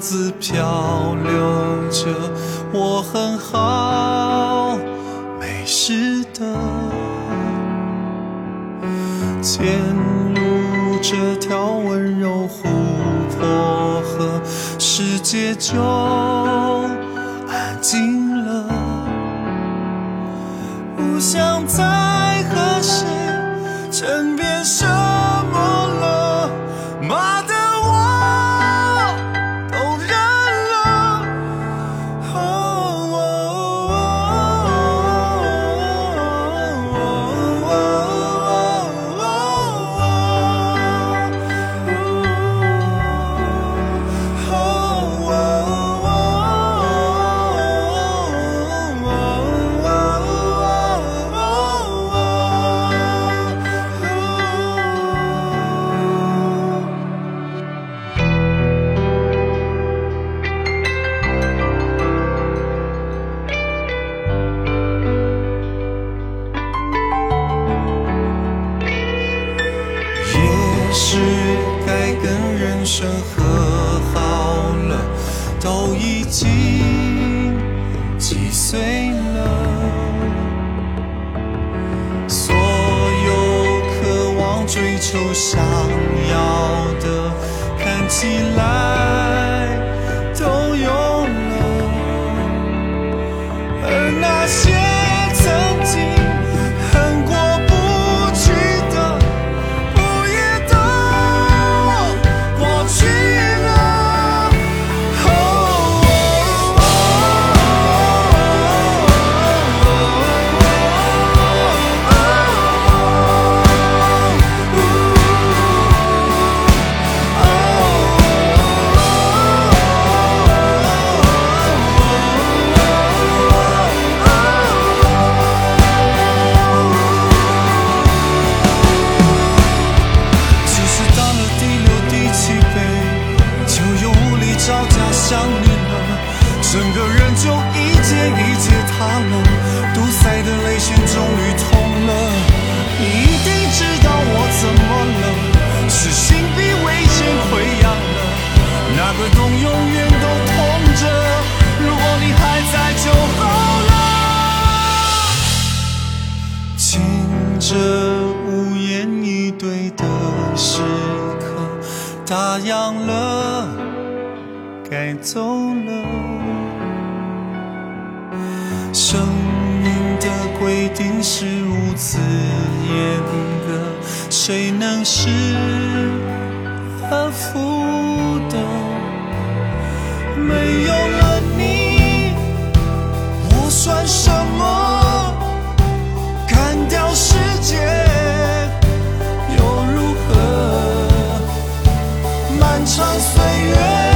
自漂流着，我很好，没事的。潜入这条温柔湖泊河，世界就安静了。不想再和谁争辩什是该跟人生和好了，都已经几岁了。所有渴望、追求、想要的，看起来咋样了？该走了。生命的规定是如此严格，谁能是负的？没有了你，我算什么？岁月。